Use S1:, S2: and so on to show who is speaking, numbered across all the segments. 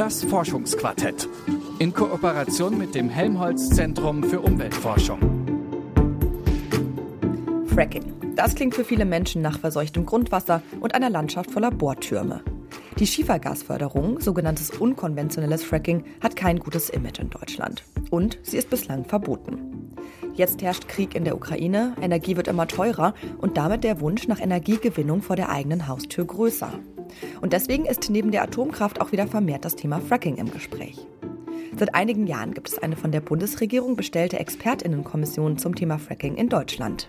S1: Das Forschungsquartett in Kooperation mit dem Helmholtz Zentrum für Umweltforschung.
S2: Fracking. Das klingt für viele Menschen nach verseuchtem Grundwasser und einer Landschaft voller Bohrtürme. Die Schiefergasförderung, sogenanntes unkonventionelles Fracking, hat kein gutes Image in Deutschland. Und sie ist bislang verboten. Jetzt herrscht Krieg in der Ukraine, Energie wird immer teurer und damit der Wunsch nach Energiegewinnung vor der eigenen Haustür größer. Und deswegen ist neben der Atomkraft auch wieder vermehrt das Thema Fracking im Gespräch. Seit einigen Jahren gibt es eine von der Bundesregierung bestellte Expertinnenkommission zum Thema Fracking in Deutschland.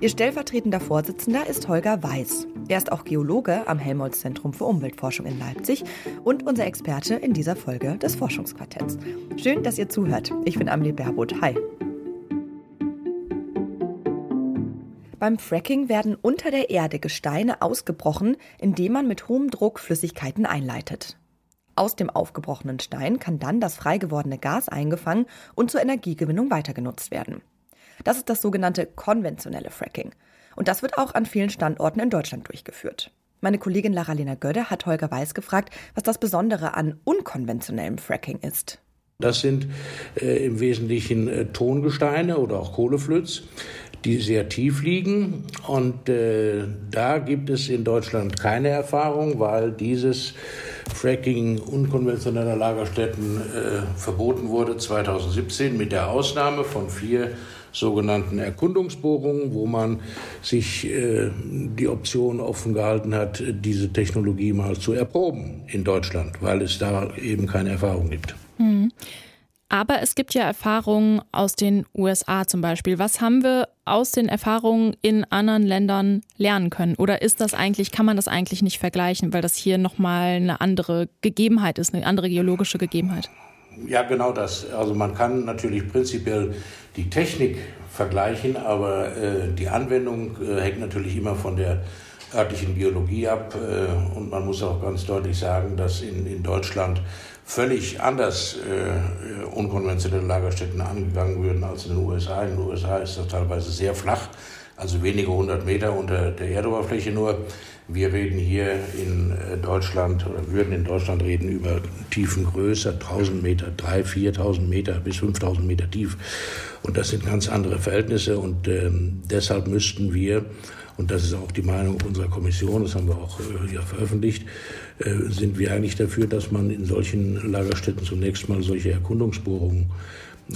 S2: Ihr stellvertretender Vorsitzender ist Holger Weiß. Er ist auch Geologe am Helmholtz Zentrum für Umweltforschung in Leipzig und unser Experte in dieser Folge des Forschungsquartetts. Schön, dass ihr zuhört. Ich bin Amelie Berbot. Hi. Beim Fracking werden unter der Erde Gesteine ausgebrochen, indem man mit hohem Druck Flüssigkeiten einleitet. Aus dem aufgebrochenen Stein kann dann das frei gewordene Gas eingefangen und zur Energiegewinnung weitergenutzt werden. Das ist das sogenannte konventionelle Fracking. Und das wird auch an vielen Standorten in Deutschland durchgeführt. Meine Kollegin Lara-Lena Gödde hat Holger Weiß gefragt, was das Besondere an unkonventionellem Fracking ist.
S3: Das sind äh, im Wesentlichen äh, Tongesteine oder auch Kohleflöz, die sehr tief liegen. Und äh, da gibt es in Deutschland keine Erfahrung, weil dieses Fracking unkonventioneller Lagerstätten äh, verboten wurde 2017 mit der Ausnahme von vier sogenannten Erkundungsbohrungen, wo man sich äh, die Option offen gehalten hat, diese Technologie mal zu erproben in Deutschland, weil es da eben keine Erfahrung gibt. Mhm.
S4: Aber es gibt ja Erfahrungen aus den USA zum Beispiel. Was haben wir aus den Erfahrungen in anderen Ländern lernen können? Oder ist das eigentlich, kann man das eigentlich nicht vergleichen, weil das hier nochmal eine andere Gegebenheit ist, eine andere geologische Gegebenheit?
S3: Ja, genau das. Also man kann natürlich prinzipiell die Technik vergleichen, aber äh, die Anwendung äh, hängt natürlich immer von der örtlichen Geologie ab. Äh, und man muss auch ganz deutlich sagen, dass in, in Deutschland völlig anders äh, unkonventionelle Lagerstätten angegangen würden als in den USA. In den USA ist das teilweise sehr flach, also wenige hundert Meter unter der Erdoberfläche nur. Wir reden hier in äh, Deutschland oder würden in Deutschland reden über Tiefen größer, 1000 Meter, 3.000, 4.000 Meter bis 5.000 Meter tief. Und das sind ganz andere Verhältnisse und ähm, deshalb müssten wir und das ist auch die Meinung unserer Kommission, das haben wir auch äh, ja, veröffentlicht, äh, sind wir eigentlich dafür, dass man in solchen Lagerstätten zunächst mal solche Erkundungsbohrungen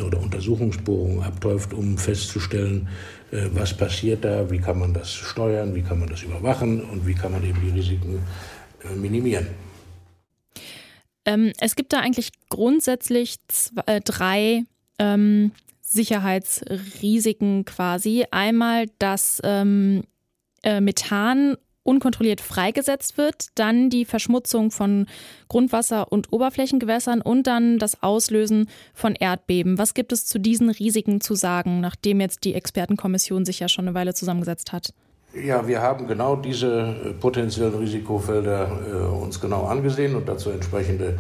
S3: oder Untersuchungsbohrungen abläuft, um festzustellen, äh, was passiert da, wie kann man das steuern, wie kann man das überwachen und wie kann man eben die Risiken äh, minimieren.
S4: Ähm, es gibt da eigentlich grundsätzlich zwei, äh, drei ähm, Sicherheitsrisiken quasi. Einmal, dass ähm, äh, Methan unkontrolliert freigesetzt wird, dann die Verschmutzung von Grundwasser und Oberflächengewässern und dann das Auslösen von Erdbeben. Was gibt es zu diesen Risiken zu sagen, nachdem jetzt die Expertenkommission sich ja schon eine Weile zusammengesetzt hat?
S3: Ja, wir haben genau diese äh, potenziellen Risikofelder äh, uns genau angesehen und dazu entsprechende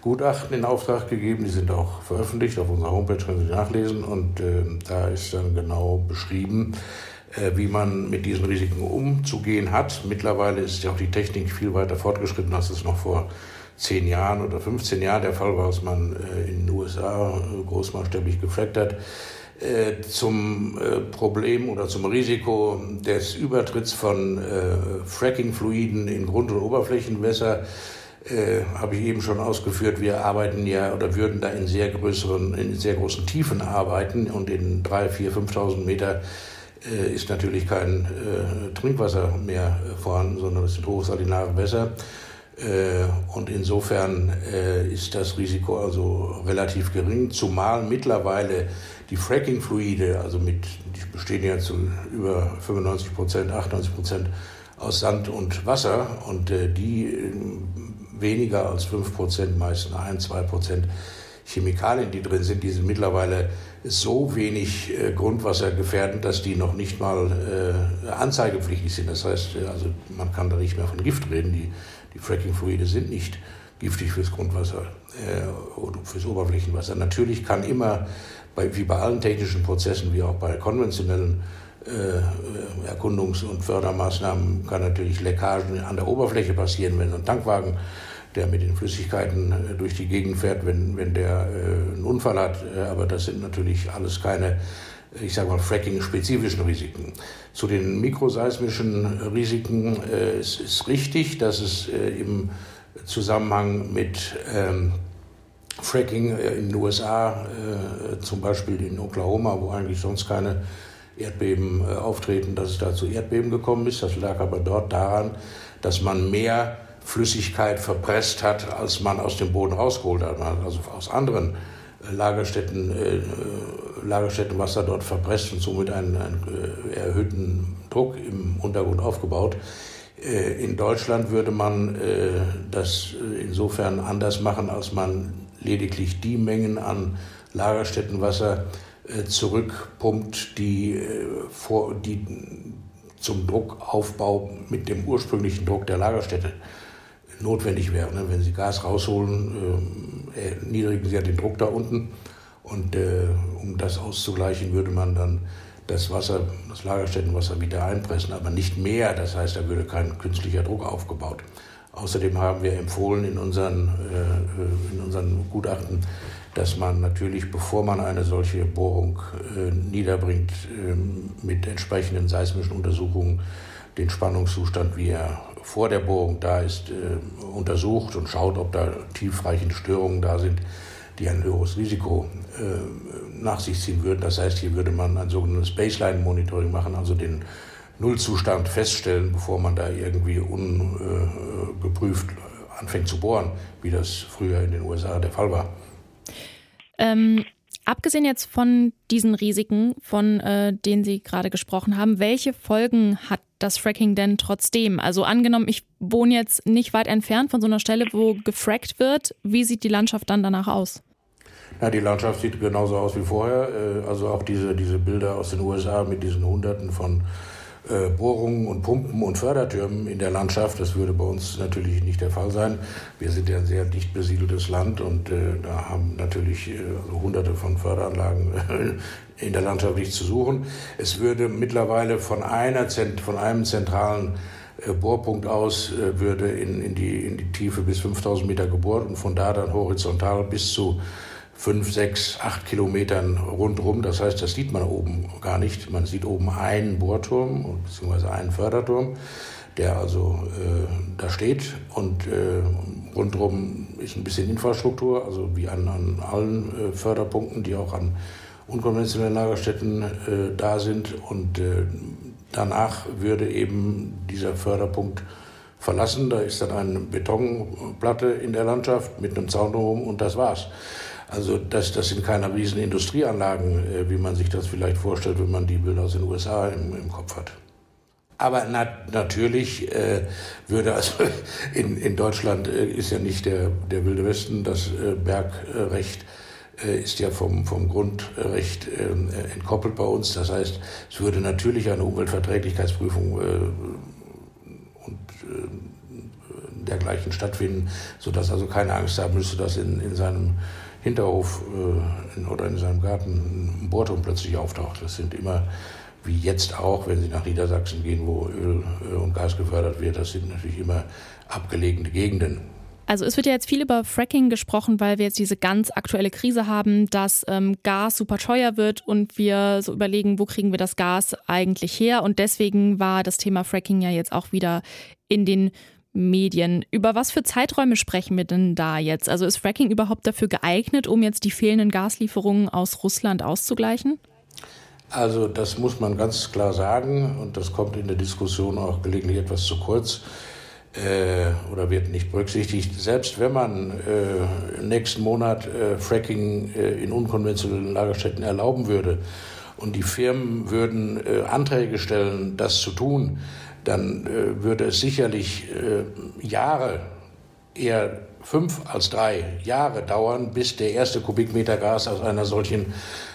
S3: Gutachten in Auftrag gegeben. Die sind auch veröffentlicht auf unserer Homepage, können Sie nachlesen. Und äh, da ist dann genau beschrieben, wie man mit diesen Risiken umzugehen hat. Mittlerweile ist ja auch die Technik viel weiter fortgeschritten, als es noch vor zehn Jahren oder 15 Jahren der Fall war, als man äh, in den USA äh, großmaßstäblich gefrackt hat. Zum Problem oder zum Risiko des Übertritts von Fracking-Fluiden in Grund- und Oberflächenwässer äh, habe ich eben schon ausgeführt, wir arbeiten ja oder würden da in sehr größeren, in sehr großen Tiefen arbeiten und in drei, vier, 5.000 Meter äh, ist natürlich kein äh, Trinkwasser mehr vorhanden, sondern es sind hochsalinare Wässer. Äh, und insofern äh, ist das Risiko also relativ gering, zumal mittlerweile die Fracking-Fluide, also mit, die bestehen ja zu über 95 Prozent, 98 Prozent aus Sand und Wasser und äh, die äh, weniger als 5 Prozent, meist 1, 2 Prozent Chemikalien, die drin sind, die sind mittlerweile so wenig äh, Grundwasser gefährden, dass die noch nicht mal äh, anzeigepflichtig sind. Das heißt, äh, also man kann da nicht mehr von Gift reden. Die, die Fracking-Fluide sind nicht giftig fürs Grundwasser äh, oder fürs Oberflächenwasser. Natürlich kann immer, bei, wie bei allen technischen Prozessen, wie auch bei konventionellen äh, Erkundungs- und Fördermaßnahmen, kann natürlich Leckagen an der Oberfläche passieren, wenn ein Tankwagen der mit den Flüssigkeiten äh, durch die Gegend fährt, wenn, wenn der äh, einen Unfall hat. Äh, aber das sind natürlich alles keine, ich sage mal, Fracking-spezifischen Risiken. Zu den mikroseismischen Risiken äh, es ist richtig, dass es im Zusammenhang mit ähm, Fracking in den USA, zum Beispiel in Oklahoma, wo eigentlich sonst keine Erdbeben auftreten, dass es da zu Erdbeben gekommen ist. Das lag aber dort daran, dass man mehr Flüssigkeit verpresst hat, als man aus dem Boden rausgeholt hat. Man hat also aus anderen äh, Lagerstätten, äh, Lagerstätten Wasser dort verpresst und somit einen, einen äh, erhöhten Druck im Untergrund aufgebaut. Äh, in Deutschland würde man äh, das insofern anders machen, als man lediglich die Mengen an Lagerstättenwasser zurückpumpt, die, vor, die zum Druckaufbau mit dem ursprünglichen Druck der Lagerstätte notwendig wäre. Ne? Wenn Sie Gas rausholen, äh, erniedrigen Sie ja den Druck da unten. Und äh, um das auszugleichen, würde man dann das Wasser, das Lagerstättenwasser wieder einpressen, aber nicht mehr. Das heißt, da würde kein künstlicher Druck aufgebaut. Außerdem haben wir empfohlen in unseren, äh, in unseren Gutachten, dass man natürlich, bevor man eine solche Bohrung äh, niederbringt, äh, mit entsprechenden seismischen Untersuchungen den Spannungszustand, wie er vor der Bohrung da ist, äh, untersucht und schaut, ob da tiefreichende Störungen da sind, die ein höheres Risiko äh, nach sich ziehen würden. Das heißt, hier würde man ein sogenanntes Baseline-Monitoring machen, also den Nullzustand feststellen, bevor man da irgendwie ungeprüft anfängt zu bohren, wie das früher in den USA der Fall war.
S4: Ähm, abgesehen jetzt von diesen Risiken, von äh, denen Sie gerade gesprochen haben, welche Folgen hat das Fracking denn trotzdem? Also angenommen, ich wohne jetzt nicht weit entfernt von so einer Stelle, wo gefrackt wird. Wie sieht die Landschaft dann danach aus?
S3: Ja, die Landschaft sieht genauso aus wie vorher. Äh, also auch diese, diese Bilder aus den USA mit diesen Hunderten von Bohrungen und Pumpen und Fördertürmen in der Landschaft. Das würde bei uns natürlich nicht der Fall sein. Wir sind ja ein sehr dicht besiedeltes Land und äh, da haben natürlich äh, also hunderte von Förderanlagen in der Landschaft nichts zu suchen. Es würde mittlerweile von, einer, von einem zentralen äh, Bohrpunkt aus äh, würde in, in, die, in die Tiefe bis 5000 Meter gebohrt und von da dann horizontal bis zu fünf, sechs, acht Kilometern rundherum. Das heißt, das sieht man oben gar nicht. Man sieht oben einen Bohrturm bzw. einen Förderturm, der also äh, da steht und äh, rundherum ist ein bisschen Infrastruktur, also wie an, an allen äh, Förderpunkten, die auch an unkonventionellen Lagerstätten äh, da sind. Und äh, danach würde eben dieser Förderpunkt verlassen. Da ist dann eine Betonplatte in der Landschaft mit einem Zaun drumherum und das war's. Also das, das sind keine riesen Industrieanlagen, äh, wie man sich das vielleicht vorstellt, wenn man die Bilder aus den USA im, im Kopf hat. Aber na, natürlich äh, würde also in, in Deutschland äh, ist ja nicht der, der Wilde Westen, das äh, Bergrecht äh, ist ja vom, vom Grundrecht äh, entkoppelt bei uns. Das heißt, es würde natürlich eine Umweltverträglichkeitsprüfung und dergleichen stattfinden, sodass also keine Angst haben müsste, dass in, in seinem Hinterhof äh, oder in seinem Garten ein Bohrturm plötzlich auftaucht. Das sind immer, wie jetzt auch, wenn Sie nach Niedersachsen gehen, wo Öl und Gas gefördert wird, das sind natürlich immer abgelegene Gegenden.
S4: Also es wird ja jetzt viel über Fracking gesprochen, weil wir jetzt diese ganz aktuelle Krise haben, dass ähm, Gas super teuer wird und wir so überlegen, wo kriegen wir das Gas eigentlich her? Und deswegen war das Thema Fracking ja jetzt auch wieder in den Medien. Über was für Zeiträume sprechen wir denn da jetzt? Also ist Fracking überhaupt dafür geeignet, um jetzt die fehlenden Gaslieferungen aus Russland auszugleichen?
S3: Also das muss man ganz klar sagen und das kommt in der Diskussion auch gelegentlich etwas zu kurz äh, oder wird nicht berücksichtigt. Selbst wenn man äh, nächsten Monat äh, Fracking äh, in unkonventionellen Lagerstätten erlauben würde und die Firmen würden äh, Anträge stellen, das zu tun, dann äh, würde es sicherlich äh, Jahre, eher fünf als drei Jahre dauern, bis der erste Kubikmeter Gas aus einer solchen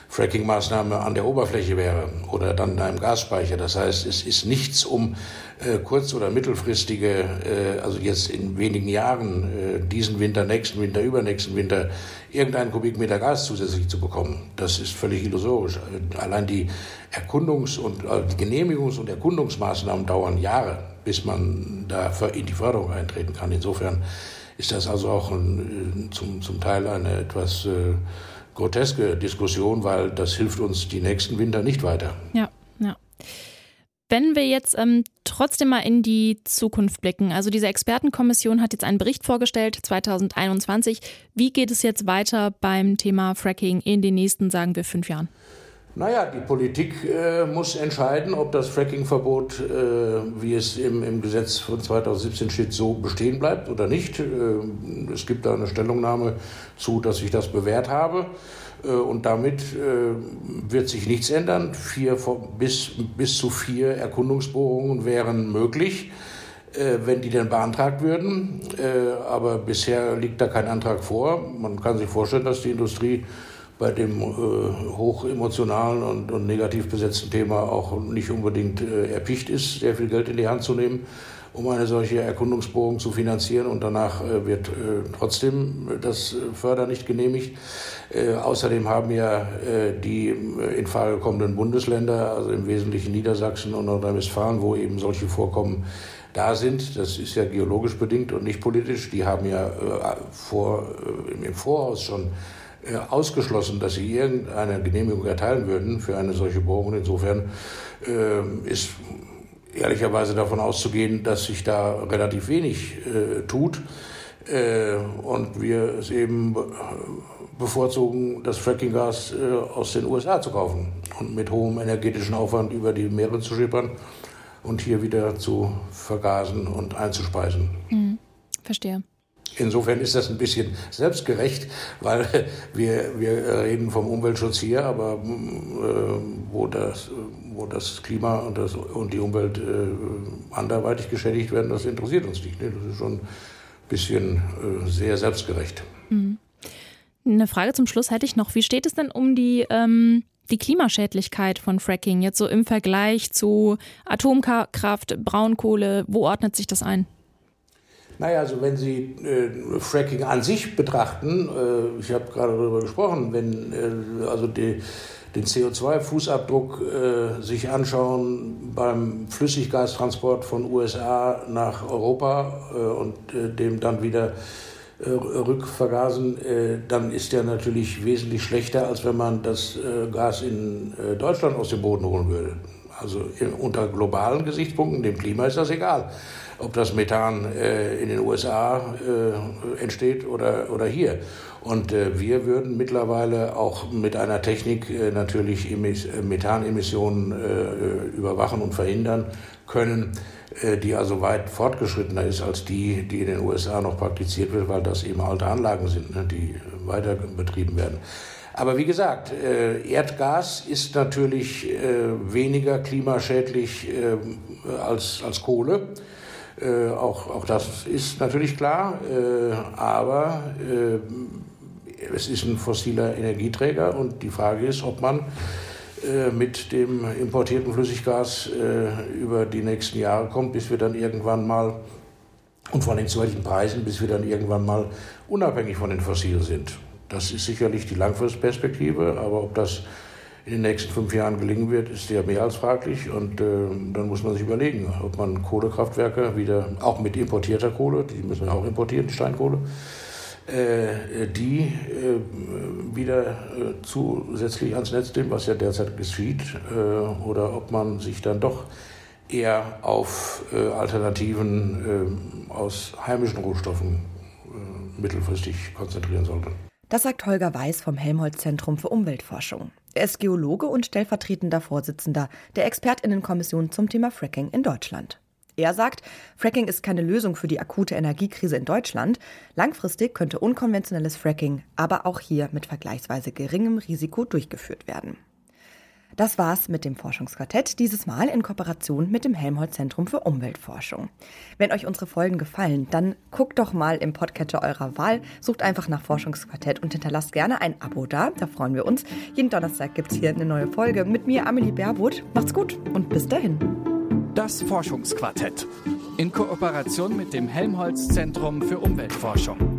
S3: Fracking-Maßnahme an der Oberfläche wäre oder dann in einem Gasspeicher. Das heißt, es ist nichts, um äh, kurz- oder mittelfristige, äh, also jetzt in wenigen Jahren, äh, diesen Winter, nächsten Winter, übernächsten Winter, irgendeinen Kubikmeter Gas zusätzlich zu bekommen. Das ist völlig illusorisch. Allein die Erkundungs- und äh, die Genehmigungs- und Erkundungsmaßnahmen dauern Jahre, bis man da in die Förderung eintreten kann. Insofern ist das also auch ein, zum, zum Teil eine etwas äh, groteske Diskussion, weil das hilft uns die nächsten Winter nicht weiter.
S4: Ja, ja. Wenn wir jetzt ähm, trotzdem mal in die Zukunft blicken, also diese Expertenkommission hat jetzt einen Bericht vorgestellt, 2021. Wie geht es jetzt weiter beim Thema Fracking in den nächsten, sagen wir, fünf Jahren?
S3: Naja, die Politik äh, muss entscheiden, ob das Fracking-Verbot, äh, wie es im, im, Gesetz von 2017 steht, so bestehen bleibt oder nicht. Äh, es gibt da eine Stellungnahme zu, dass ich das bewährt habe. Äh, und damit äh, wird sich nichts ändern. Vier, bis, bis zu vier Erkundungsbohrungen wären möglich, äh, wenn die denn beantragt würden. Aber bisher liegt da kein Antrag vor. Man kann sich vorstellen, dass die Industrie bei dem hoch emotionalen und, und negativ besetzten Thema auch nicht unbedingt erpicht ist, sehr viel Geld in die Hand zu nehmen um eine solche Erkundungsbohrung zu finanzieren. Und danach äh, wird äh, trotzdem das Fördern nicht genehmigt. Äh, außerdem haben ja die in Frage kommenden Bundesländer, also im Wesentlichen Niedersachsen und Nordrhein-Westfalen, wo eben solche Vorkommen da sind, das ist ja geologisch bedingt und nicht politisch, die haben ja vor, im Voraus schon ausgeschlossen, dass sie irgendeine Genehmigung erteilen würden für eine solche Bohrung. Insofern ist ehrlicherweise davon auszugehen, dass sich da relativ wenig äh, tut äh, und wir es eben bevorzugen, das Frackinggas äh, aus den USA zu kaufen und mit hohem energetischen Aufwand über die Meere zu schippern und hier wieder zu vergasen und einzuspeisen.
S4: Mhm. Verstehe.
S3: Insofern ist das ein bisschen selbstgerecht, weil wir, wir reden vom Umweltschutz hier, aber äh, wo, das, wo das Klima und, das, und die Umwelt äh, anderweitig geschädigt werden, das interessiert uns nicht. Ne? Das ist schon ein bisschen äh, sehr selbstgerecht.
S4: Mhm. Eine Frage zum Schluss hätte ich noch. Wie steht es denn um die, ähm, die Klimaschädlichkeit von Fracking jetzt so im Vergleich zu Atomkraft, Braunkohle? Wo ordnet sich das ein?
S3: Naja, also wenn Sie äh, Fracking an sich betrachten, äh, ich habe gerade darüber gesprochen, wenn äh, also die, den CO2-Fußabdruck äh, sich anschauen beim Flüssiggastransport von USA nach Europa äh, und äh, dem dann wieder rückvergasen, dann ist der natürlich wesentlich schlechter, als wenn man das Gas in Deutschland aus dem Boden holen würde. Also unter globalen Gesichtspunkten, dem Klima ist das egal ob das Methan äh, in den USA äh, entsteht oder, oder hier. Und äh, wir würden mittlerweile auch mit einer Technik äh, natürlich Emis äh, Methanemissionen äh, überwachen und verhindern können, die also weit fortgeschrittener ist als die, die in den USA noch praktiziert wird, weil das eben alte Anlagen sind, ne, die weiter betrieben werden. Aber wie gesagt, Erdgas ist natürlich weniger klimaschädlich als, als Kohle. Äh, auch, auch das ist natürlich klar, äh, aber äh, es ist ein fossiler Energieträger und die Frage ist, ob man äh, mit dem importierten Flüssiggas äh, über die nächsten Jahre kommt, bis wir dann irgendwann mal und vor allem zu welchen Preisen, bis wir dann irgendwann mal unabhängig von den Fossilen sind. Das ist sicherlich die Langfristperspektive, aber ob das in den nächsten fünf Jahren gelingen wird, ist ja mehr als fraglich. Und äh, dann muss man sich überlegen, ob man Kohlekraftwerke wieder, auch mit importierter Kohle, die müssen wir auch importieren, Steinkohle, äh, die äh, wieder äh, zusätzlich ans Netz nehmen, was ja derzeit geschieht, äh, oder ob man sich dann doch eher auf äh, Alternativen aus heimischen Rohstoffen mittelfristig konzentrieren sollte.
S2: Das sagt Holger Weiß vom Helmholtz-Zentrum für Umweltforschung. Er ist Geologe und stellvertretender Vorsitzender der Expertinnenkommission zum Thema Fracking in Deutschland. Er sagt, Fracking ist keine Lösung für die akute Energiekrise in Deutschland. Langfristig könnte unkonventionelles Fracking aber auch hier mit vergleichsweise geringem Risiko durchgeführt werden. Das war's mit dem Forschungsquartett, dieses Mal in Kooperation mit dem Helmholtz-Zentrum für Umweltforschung. Wenn euch unsere Folgen gefallen, dann guckt doch mal im Podcatcher eurer Wahl, sucht einfach nach Forschungsquartett und hinterlasst gerne ein Abo da, da freuen wir uns. Jeden Donnerstag gibt's hier eine neue Folge mit mir, Amelie Baerwood. Macht's gut und bis dahin.
S1: Das Forschungsquartett in Kooperation mit dem Helmholtz-Zentrum für Umweltforschung.